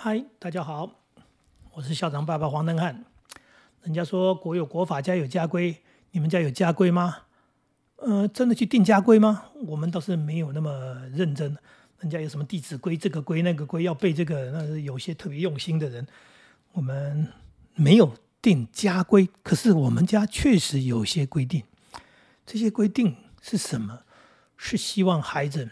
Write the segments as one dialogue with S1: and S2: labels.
S1: 嗨，大家好，我是校长爸爸黄登汉。人家说国有国法，家有家规，你们家有家规吗？呃，真的去定家规吗？我们倒是没有那么认真。人家有什么弟子规，这个规那个规要背这个，那是有些特别用心的人。我们没有定家规，可是我们家确实有些规定。这些规定是什么？是希望孩子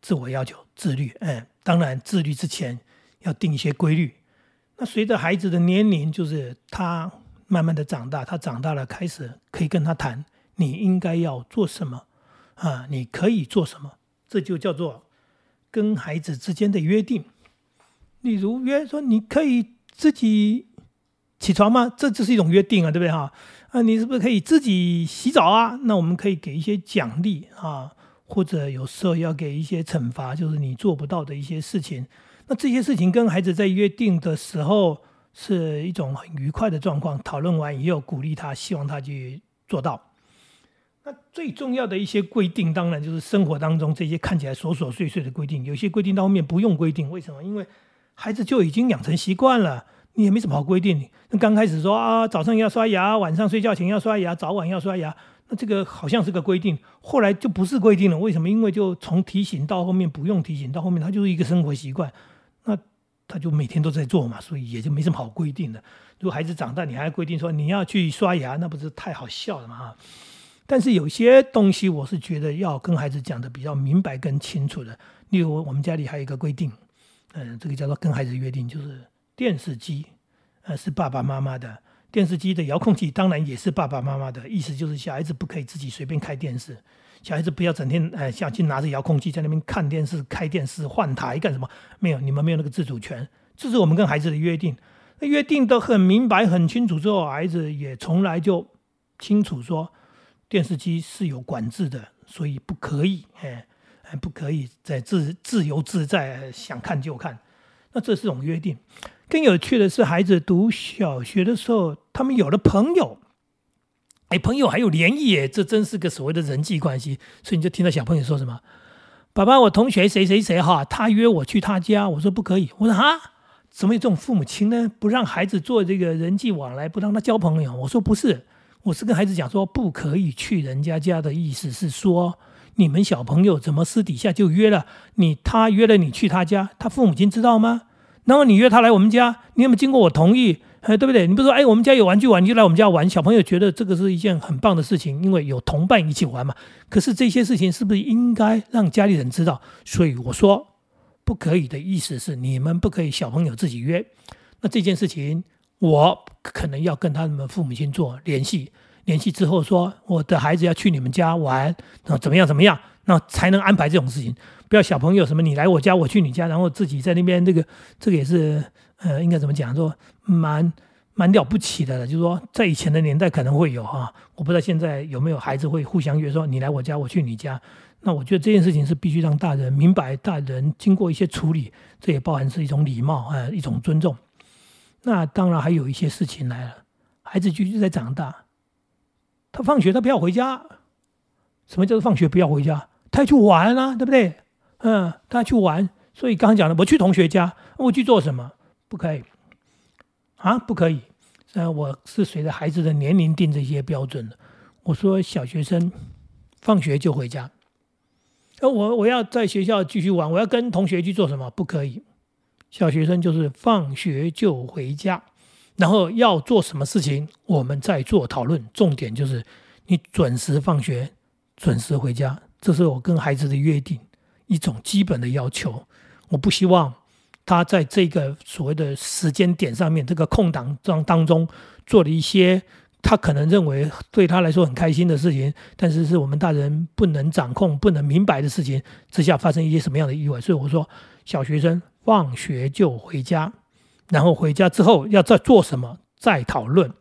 S1: 自我要求、自律。嗯。当然，自律之前要定一些规律。那随着孩子的年龄，就是他慢慢的长大，他长大了开始可以跟他谈，你应该要做什么啊？你可以做什么？这就叫做跟孩子之间的约定。例如约说你可以自己起床吗？这就是一种约定啊，对不对哈？啊，你是不是可以自己洗澡啊？那我们可以给一些奖励啊。或者有时候要给一些惩罚，就是你做不到的一些事情。那这些事情跟孩子在约定的时候是一种很愉快的状况。讨论完以后，鼓励他，希望他去做到。那最重要的一些规定，当然就是生活当中这些看起来琐琐碎碎的规定。有些规定到后面不用规定，为什么？因为孩子就已经养成习惯了，你也没什么好规定。那刚开始说啊，早上要刷牙，晚上睡觉前要刷牙，早晚要刷牙。这个好像是个规定，后来就不是规定了。为什么？因为就从提醒到后面不用提醒，到后面它就是一个生活习惯，那他就每天都在做嘛，所以也就没什么好规定的。如果孩子长大，你还规定说你要去刷牙，那不是太好笑了嘛？但是有些东西我是觉得要跟孩子讲的比较明白跟清楚的。例如我们家里还有一个规定，嗯，这个叫做跟孩子约定，就是电视机，呃，是爸爸妈妈的。电视机的遥控器当然也是爸爸妈妈的，意思就是小孩子不可以自己随便开电视，小孩子不要整天哎下去拿着遥控器在那边看电视、开电视、换台干什么？没有，你们没有那个自主权，这是我们跟孩子的约定。那约定都很明白、很清楚之后，孩子也从来就清楚说，电视机是有管制的，所以不可以哎，不可以在自自由自在想看就看，那这是种约定。更有趣的是，孩子读小学的时候，他们有了朋友，哎，朋友还有联谊，哎，这真是个所谓的人际关系。所以你就听到小朋友说什么：“爸爸，我同学谁谁谁哈，他约我去他家。”我说不可以。我说啊，怎么有这种父母亲呢？不让孩子做这个人际往来，不让他交朋友。我说不是，我是跟孩子讲说不可以去人家家的意思是说，你们小朋友怎么私底下就约了你？他约了你去他家，他父母亲知道吗？然后你约他来我们家，你有没有经过我同意？哎，对不对？你不说，哎，我们家有玩具玩，你就来我们家玩。小朋友觉得这个是一件很棒的事情，因为有同伴一起玩嘛。可是这些事情是不是应该让家里人知道？所以我说不可以的意思是，你们不可以小朋友自己约。那这件事情，我可能要跟他们父母亲做联系，联系之后说，我的孩子要去你们家玩，那怎么样怎么样，那才能安排这种事情。不要小朋友什么，你来我家，我去你家，然后自己在那边，这个这个也是，呃，应该怎么讲？说蛮蛮了不起的了，就是说在以前的年代可能会有哈，我不知道现在有没有孩子会互相约说你来我家，我去你家。那我觉得这件事情是必须让大人明白，大人经过一些处理，这也包含是一种礼貌啊，一种尊重。那当然还有一些事情来了，孩子继续在长大，他放学他不要回家，什么叫做放学不要回家？他要去玩啊，对不对？嗯，他去玩，所以刚刚讲的，我去同学家，我去做什么？不可以啊，不可以。呃，我是随着孩子的年龄定这些标准的。我说小学生放学就回家，呃，我我要在学校继续玩，我要跟同学去做什么？不可以。小学生就是放学就回家，然后要做什么事情，我们再做讨论。重点就是你准时放学，准时回家，这是我跟孩子的约定。一种基本的要求，我不希望他在这个所谓的时间点上面，这个空档当当中做了一些他可能认为对他来说很开心的事情，但是是我们大人不能掌控、不能明白的事情之下发生一些什么样的意外。所以我说，小学生放学就回家，然后回家之后要再做什么，再讨论，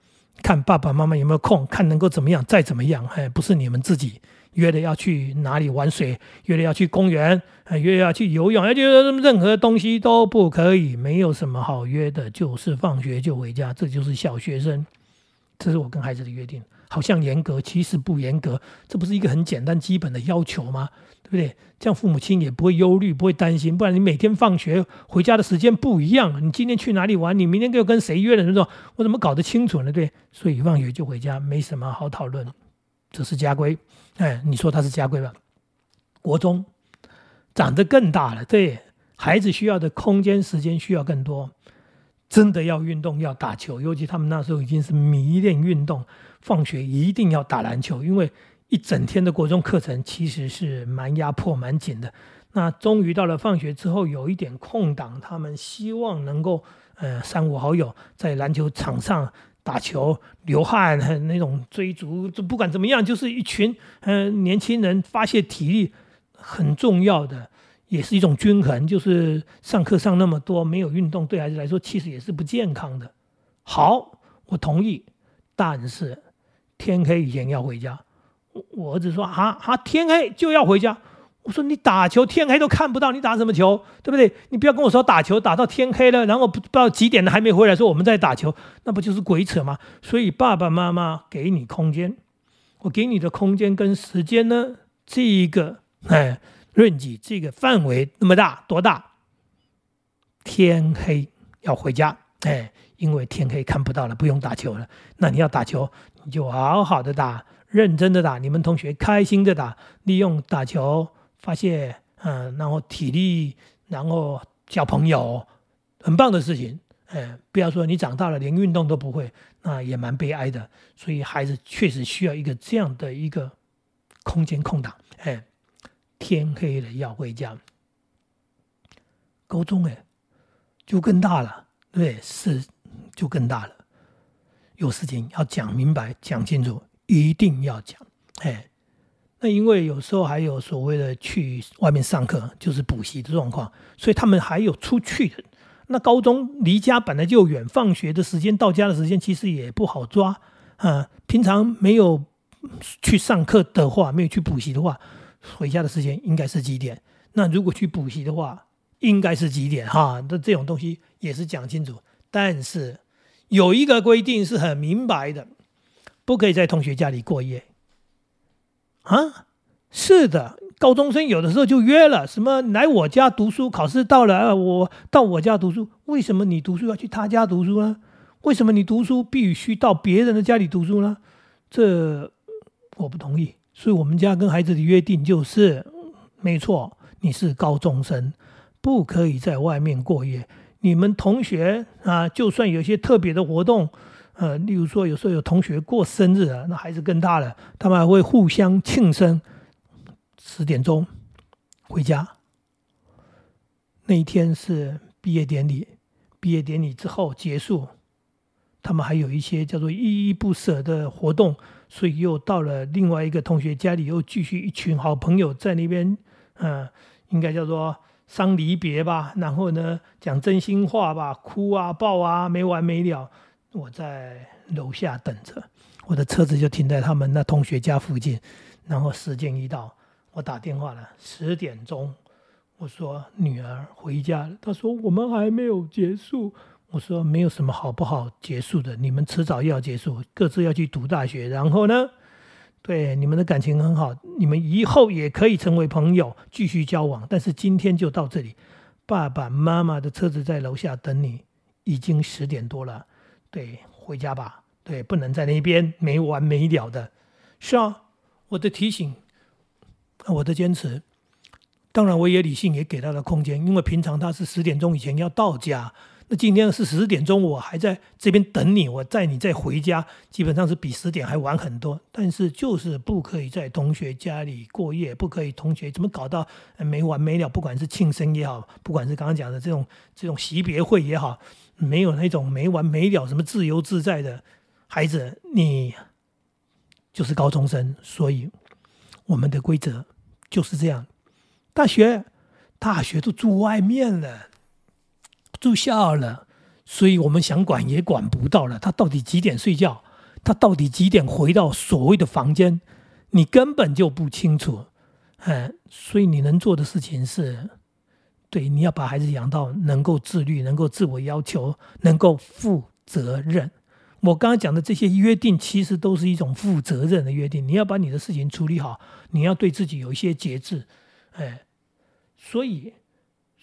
S1: 看爸爸妈妈有没有空，看能够怎么样，再怎么样，哎，不是你们自己。约了要去哪里玩水，约了要去公园，约要去游泳，而且任何东西都不可以，没有什么好约的，就是放学就回家，这就是小学生，这是我跟孩子的约定。好像严格，其实不严格，这不是一个很简单基本的要求吗？对不对？这样父母亲也不会忧虑，不会担心。不然你每天放学回家的时间不一样，你今天去哪里玩？你明天又跟谁约了？那种我怎么搞得清楚呢？对，所以放学就回家，没什么好讨论，这是家规。哎，你说他是家规吧？国中长得更大了，对孩子需要的空间、时间需要更多。真的要运动，要打球，尤其他们那时候已经是迷恋运动，放学一定要打篮球，因为一整天的国中课程其实是蛮压迫、蛮紧的。那终于到了放学之后有一点空档，他们希望能够，呃，三五好友在篮球场上打球，流汗很，那种追逐，就不管怎么样，就是一群，呃，年轻人发泄体力很重要的。也是一种均衡，就是上课上那么多，没有运动，对孩子来说其实也是不健康的。好，我同意，但是天黑以前要回家。我我儿子说啊啊，天黑就要回家。我说你打球天黑都看不到，你打什么球？对不对？你不要跟我说打球打到天黑了，然后不知道几点了还没回来，说我们在打球，那不就是鬼扯吗？所以爸爸妈妈给你空间，我给你的空间跟时间呢，这一个哎。论及这个范围那么大，多大？天黑要回家，哎，因为天黑看不到了，不用打球了。那你要打球，你就好好的打，认真的打，你们同学开心的打，利用打球发泄，嗯，然后体力，然后交朋友，很棒的事情。哎，不要说你长大了连运动都不会，那也蛮悲哀的。所以孩子确实需要一个这样的一个空间空档，哎。天黑了要回家，高中哎，就更大了，对，是就更大了。有事情要讲明白、讲清楚，一定要讲。哎，那因为有时候还有所谓的去外面上课，就是补习的状况，所以他们还有出去的。那高中离家本来就远，放学的时间到家的时间其实也不好抓啊。平常没有去上课的话，没有去补习的话。回家的时间应该是几点？那如果去补习的话，应该是几点？哈，那这种东西也是讲清楚。但是有一个规定是很明白的，不可以在同学家里过夜。啊，是的，高中生有的时候就约了，什么来我家读书，考试到了，我到我家读书。为什么你读书要去他家读书呢？为什么你读书必须到别人的家里读书呢？这我不同意。所以，我们家跟孩子的约定就是，没错，你是高中生，不可以在外面过夜。你们同学啊，就算有些特别的活动，呃，例如说有时候有同学过生日啊，那孩子更大了，他们还会互相庆生。十点钟回家，那一天是毕业典礼，毕业典礼之后结束，他们还有一些叫做依依不舍的活动。所以又到了另外一个同学家里，又继续一群好朋友在那边，嗯，应该叫做伤离别吧。然后呢，讲真心话吧，哭啊抱啊，没完没了。我在楼下等着，我的车子就停在他们那同学家附近。然后时间一到，我打电话了，十点钟，我说女儿回家了。他说我们还没有结束。我说没有什么好不好结束的，你们迟早要结束，各自要去读大学。然后呢，对你们的感情很好，你们以后也可以成为朋友，继续交往。但是今天就到这里，爸爸妈妈的车子在楼下等你，已经十点多了，对，回家吧。对，不能在那边没完没了的。是啊，我的提醒，我的坚持，当然我也理性，也给他的空间，因为平常他是十点钟以前要到家。那今天是十点钟，我还在这边等你，我载你再回家，基本上是比十点还晚很多。但是就是不可以在同学家里过夜，不可以同学怎么搞到没完没了，不管是庆生也好，不管是刚刚讲的这种这种惜别会也好，没有那种没完没了什么自由自在的孩子，你就是高中生，所以我们的规则就是这样。大学大学都住外面了。住校了，所以我们想管也管不到了。他到底几点睡觉？他到底几点回到所谓的房间？你根本就不清楚。嗯，所以你能做的事情是，对，你要把孩子养到能够自律、能够自我要求、能够负责任。我刚刚讲的这些约定，其实都是一种负责任的约定。你要把你的事情处理好，你要对自己有一些节制，哎，所以，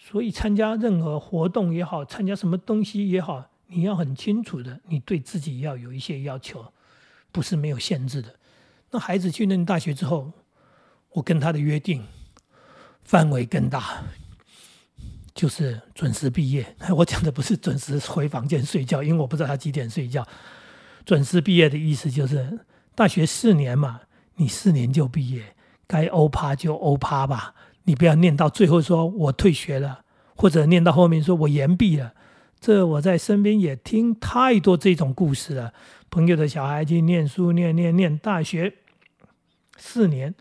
S1: 所以参加任何活动也好，参加什么东西也好，你要很清楚的，你对自己要有一些要求，不是没有限制的。那孩子去念大学之后，我跟他的约定范围更大。就是准时毕业，我讲的不是准时回房间睡觉，因为我不知道他几点睡觉。准时毕业的意思就是大学四年嘛，你四年就毕业，该欧趴就欧趴吧，你不要念到最后说我退学了，或者念到后面说我延毕了。这我在身边也听太多这种故事了，朋友的小孩去念书，念念念大学四年，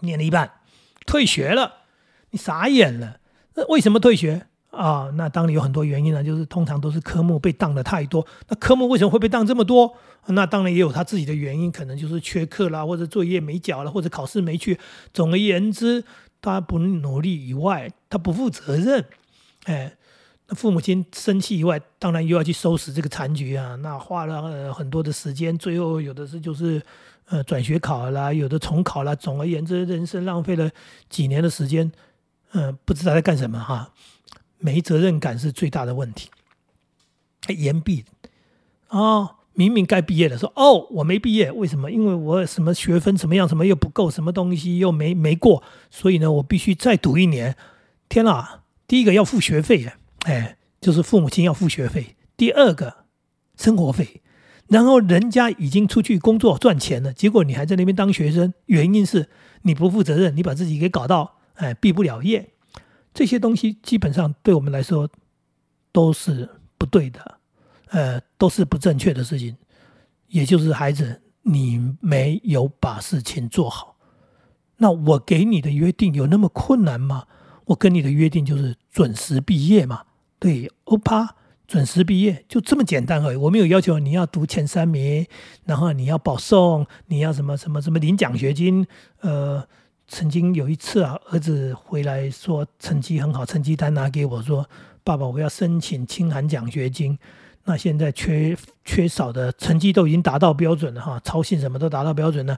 S1: 念了一半，退学了。你傻眼了？那为什么退学啊？那当然有很多原因了，就是通常都是科目被当的太多。那科目为什么会被当这么多？那当然也有他自己的原因，可能就是缺课啦，或者作业没交了，或者考试没去。总而言之，他不努力以外，他不负责任。哎，那父母亲生气以外，当然又要去收拾这个残局啊。那花了很多的时间，最后有的是就是呃转学考啦，有的重考啦。总而言之，人生浪费了几年的时间。嗯，不知道在干什么哈，没责任感是最大的问题。延毕啊，明明该毕业的，说哦，我没毕业，为什么？因为我什么学分怎么样，什么又不够，什么东西又没没过，所以呢，我必须再读一年。天哪，第一个要付学费呀，哎，就是父母亲要付学费。第二个生活费，然后人家已经出去工作赚钱了，结果你还在那边当学生，原因是你不负责任，你把自己给搞到。哎，毕不了业，这些东西基本上对我们来说都是不对的，呃，都是不正确的事情。也就是孩子，你没有把事情做好。那我给你的约定有那么困难吗？我跟你的约定就是准时毕业嘛。对，欧巴，准时毕业就这么简单而已。我没有要求你要读前三名，然后你要保送，你要什么什么什么领奖学金，呃。曾经有一次啊，儿子回来说成绩很好，成绩单拿给我说：“爸爸，我要申请清寒奖学金。”那现在缺缺少的成绩都已经达到标准了哈，操信什么都达到标准了，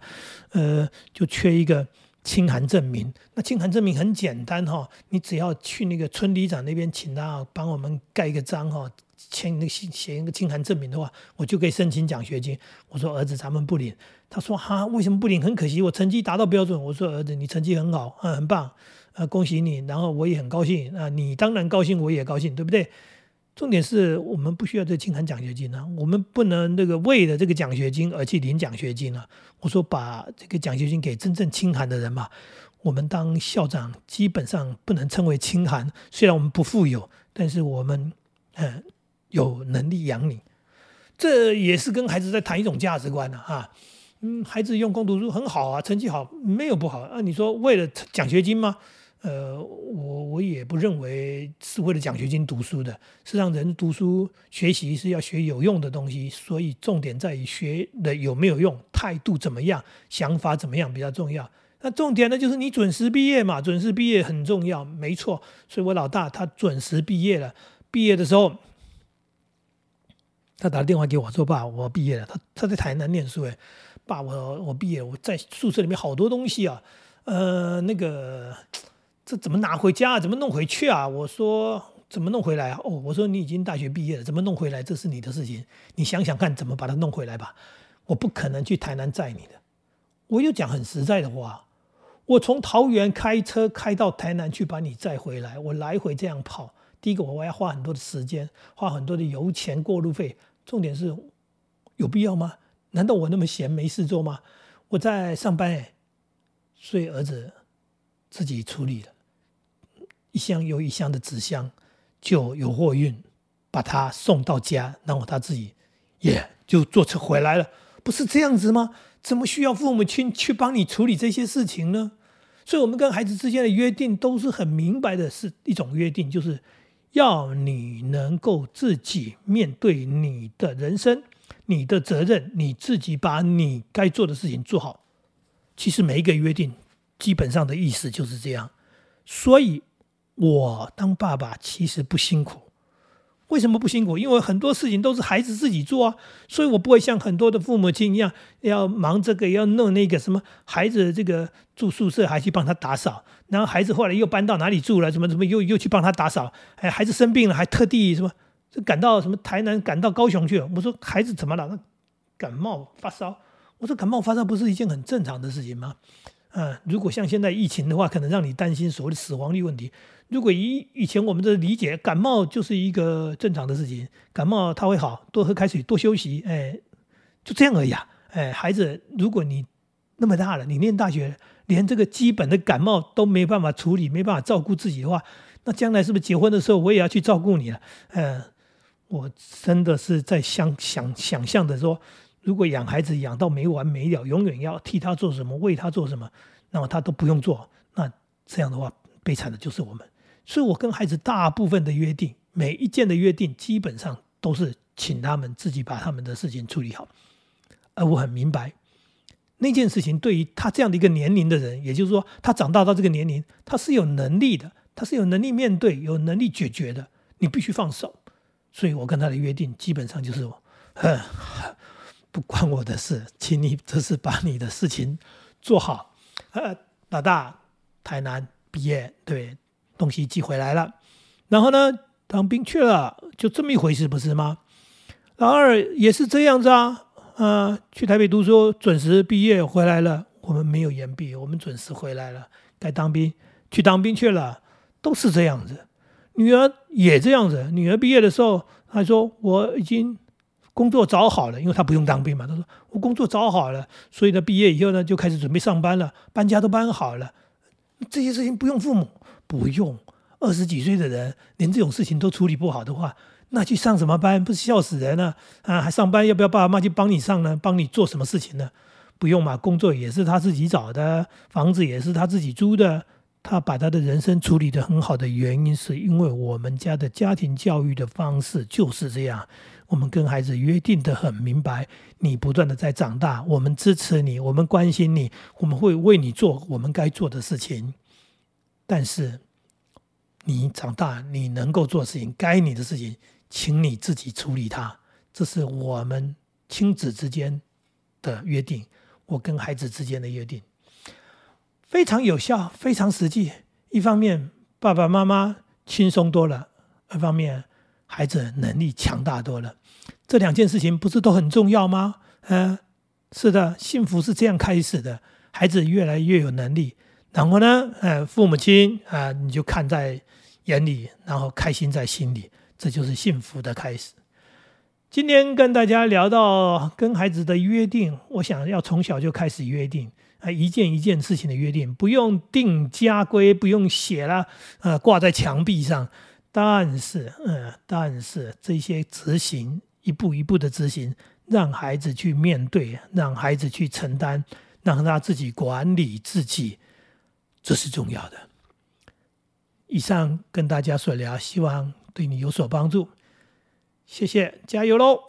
S1: 呃，就缺一个清寒证明。那清寒证明很简单哈，你只要去那个村里长那边请他帮我们盖一个章哈。签那个写写一个清函证明的话，我就可以申请奖学金。我说儿子，咱们不领。他说哈，为什么不领？很可惜，我成绩达到标准。我说儿子，你成绩很好，嗯，很棒，呃，恭喜你。然后我也很高兴啊，你当然高兴，我也高兴，对不对？重点是我们不需要这清函奖学金啊，我们不能那个为了这个奖学金而去领奖学金啊。我说把这个奖学金给真正清函的人嘛。我们当校长基本上不能称为清寒，虽然我们不富有，但是我们嗯。有能力养你，这也是跟孩子在谈一种价值观的哈。嗯，孩子用功读书很好啊，成绩好没有不好啊。你说为了奖学金吗？呃，我我也不认为是为了奖学金读书的。是让人读书学习是要学有用的东西，所以重点在于学的有没有用，态度怎么样，想法怎么样比较重要。那重点呢就是你准时毕业嘛，准时毕业很重要，没错。所以我老大他准时毕业了，毕业的时候。他打电话给我说：“爸，我毕业了。”他他在台南念书，哎，爸，我我毕业，我在宿舍里面好多东西啊，呃，那个这怎么拿回家？怎么弄回去啊？我说怎么弄回来啊？哦，我说你已经大学毕业了，怎么弄回来？这是你的事情，你想想看怎么把它弄回来吧。我不可能去台南载你的。我又讲很实在的话，我从桃园开车开到台南去把你载回来，我来回这样跑，第一个我我要花很多的时间，花很多的油钱、过路费。重点是，有必要吗？难道我那么闲没事做吗？我在上班哎，所以儿子自己处理了，一箱又一箱的纸箱就有货运，把他送到家，然后他自己也就坐车回来了。不是这样子吗？怎么需要父母亲去帮你处理这些事情呢？所以，我们跟孩子之间的约定都是很明白的，是一种约定，就是。要你能够自己面对你的人生、你的责任，你自己把你该做的事情做好。其实每一个约定基本上的意思就是这样。所以，我当爸爸其实不辛苦，为什么不辛苦？因为很多事情都是孩子自己做啊，所以我不会像很多的父母亲一样，要忙这个要弄那个什么，孩子这个住宿舍还去帮他打扫，然后孩子后来又搬到哪里住了，什么什么又又去帮他打扫，哎，孩子生病了还特地什么，就赶到什么台南赶到高雄去了。我说孩子怎么了？感冒发烧。我说感冒发烧不是一件很正常的事情吗？嗯，如果像现在疫情的话，可能让你担心所谓的死亡率问题。如果以以前我们的理解，感冒就是一个正常的事情，感冒它会好，多喝开水，多休息，哎，就这样而已啊。哎，孩子，如果你那么大了，你念大学，连这个基本的感冒都没办法处理，没办法照顾自己的话，那将来是不是结婚的时候我也要去照顾你了？嗯，我真的是在想想想象的说，如果养孩子养到没完没了，永远要替他做什么，为他做什么，那么他都不用做，那这样的话，悲惨的就是我们。所以，我跟孩子大部分的约定，每一件的约定，基本上都是请他们自己把他们的事情处理好。而我很明白，那件事情对于他这样的一个年龄的人，也就是说，他长大到这个年龄，他是有能力的，他是有能力面对、有能力解决的。你必须放手。所以我跟他的约定，基本上就是我，不关我的事，请你这是把你的事情做好。呃，老大，台南毕业，对。东西寄回来了，然后呢，当兵去了，就这么一回事，不是吗？老二也是这样子啊，啊，去台北读书，准时毕业回来了。我们没有延毕，我们准时回来了。该当兵去当兵去了，都是这样子。女儿也这样子，女儿毕业的时候，她说我已经工作找好了，因为他不用当兵嘛。他说我工作找好了，所以呢，毕业以后呢，就开始准备上班了，搬家都搬好了，这些事情不用父母。不用，二十几岁的人连这种事情都处理不好的话，那去上什么班？不是笑死人了啊！还上班要不要爸爸妈妈去帮你上呢？帮你做什么事情呢？不用嘛，工作也是他自己找的，房子也是他自己租的。他把他的人生处理得很好的原因，是因为我们家的家庭教育的方式就是这样。我们跟孩子约定的很明白，你不断的在长大，我们支持你，我们关心你，我们会为你做我们该做的事情。但是，你长大，你能够做事情，该你的事情，请你自己处理它。这是我们亲子之间的约定，我跟孩子之间的约定，非常有效，非常实际。一方面，爸爸妈妈轻松多了；，二方面，孩子能力强大多了。这两件事情不是都很重要吗？嗯，是的，幸福是这样开始的，孩子越来越有能力。然后呢，呃，父母亲啊，你就看在眼里，然后开心在心里，这就是幸福的开始。今天跟大家聊到跟孩子的约定，我想要从小就开始约定啊，一件一件事情的约定，不用定家规，不用写了，呃，挂在墙壁上。但是，嗯，但是这些执行，一步一步的执行，让孩子去面对，让孩子去承担，让他自己管理自己。这是重要的。以上跟大家所聊，希望对你有所帮助。谢谢，加油喽！